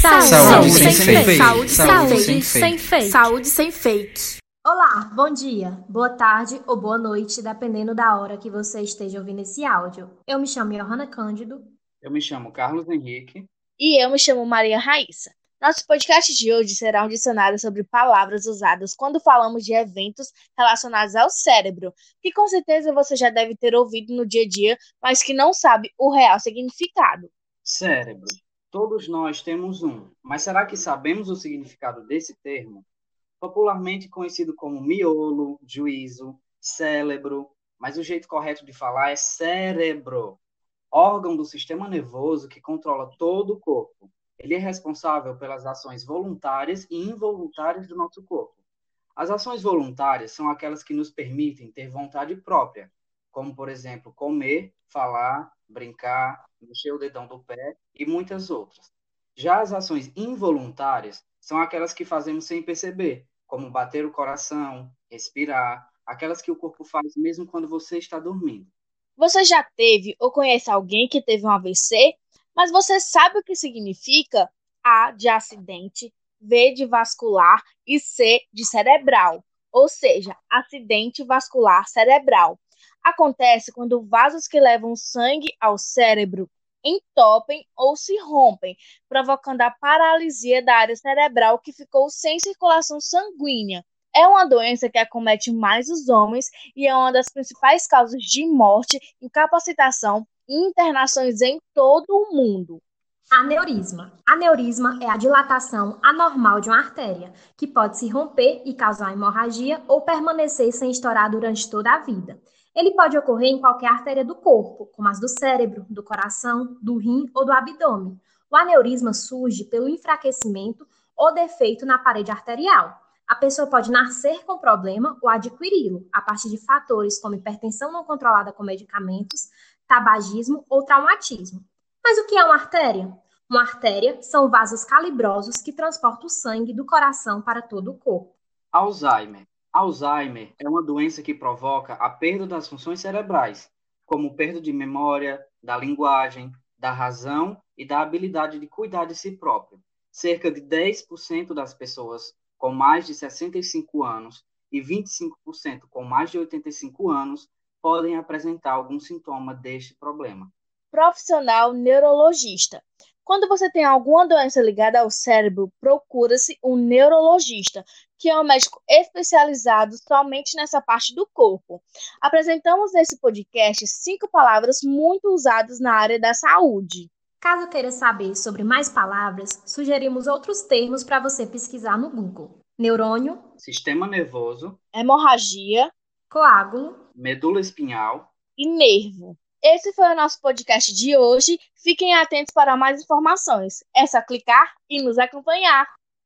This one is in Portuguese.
Saúde, Saúde sem, sem fake. fake. Saúde, Saúde sem, sem sem fake. Saúde sem fake. Olá, bom dia, boa tarde ou boa noite, dependendo da hora que você esteja ouvindo esse áudio. Eu me chamo Johanna Cândido. Eu me chamo Carlos Henrique. E eu me chamo Maria Raíssa. Nosso podcast de hoje será um dicionário sobre palavras usadas quando falamos de eventos relacionados ao cérebro, que com certeza você já deve ter ouvido no dia a dia, mas que não sabe o real significado. Cérebro. Todos nós temos um, mas será que sabemos o significado desse termo? Popularmente conhecido como miolo, juízo, cérebro, mas o jeito correto de falar é cérebro, órgão do sistema nervoso que controla todo o corpo. Ele é responsável pelas ações voluntárias e involuntárias do nosso corpo. As ações voluntárias são aquelas que nos permitem ter vontade própria, como, por exemplo, comer, falar, brincar, mexer o dedão do pé e muitas outras. Já as ações involuntárias são aquelas que fazemos sem perceber, como bater o coração, respirar, aquelas que o corpo faz mesmo quando você está dormindo. Você já teve ou conhece alguém que teve um AVC? Mas você sabe o que significa A de acidente, V de vascular e C de cerebral, ou seja, acidente vascular cerebral. Acontece quando vasos que levam sangue ao cérebro entopem ou se rompem, provocando a paralisia da área cerebral que ficou sem circulação sanguínea. É uma doença que acomete mais os homens e é uma das principais causas de morte, incapacitação e internações em todo o mundo. Aneurisma. Aneurisma é a dilatação anormal de uma artéria, que pode se romper e causar hemorragia ou permanecer sem estourar durante toda a vida. Ele pode ocorrer em qualquer artéria do corpo, como as do cérebro, do coração, do rim ou do abdômen. O aneurisma surge pelo enfraquecimento ou defeito na parede arterial. A pessoa pode nascer com problema ou adquiri-lo a partir de fatores como hipertensão não controlada com medicamentos, tabagismo ou traumatismo. Mas o que é uma artéria? Uma artéria são vasos calibrosos que transportam o sangue do coração para todo o corpo. Alzheimer. Alzheimer é uma doença que provoca a perda das funções cerebrais, como perda de memória, da linguagem, da razão e da habilidade de cuidar de si próprio. Cerca de 10% das pessoas com mais de 65 anos e 25% com mais de 85 anos podem apresentar algum sintoma deste problema. Profissional neurologista. Quando você tem alguma doença ligada ao cérebro, procura-se um neurologista, que é um médico especializado somente nessa parte do corpo. Apresentamos nesse podcast cinco palavras muito usadas na área da saúde. Caso queira saber sobre mais palavras, sugerimos outros termos para você pesquisar no Google: neurônio, Sistema nervoso, Hemorragia coágulo, medula espinhal, e nervo. Esse foi o nosso podcast de hoje. Fiquem atentos para mais informações. É só clicar e nos acompanhar.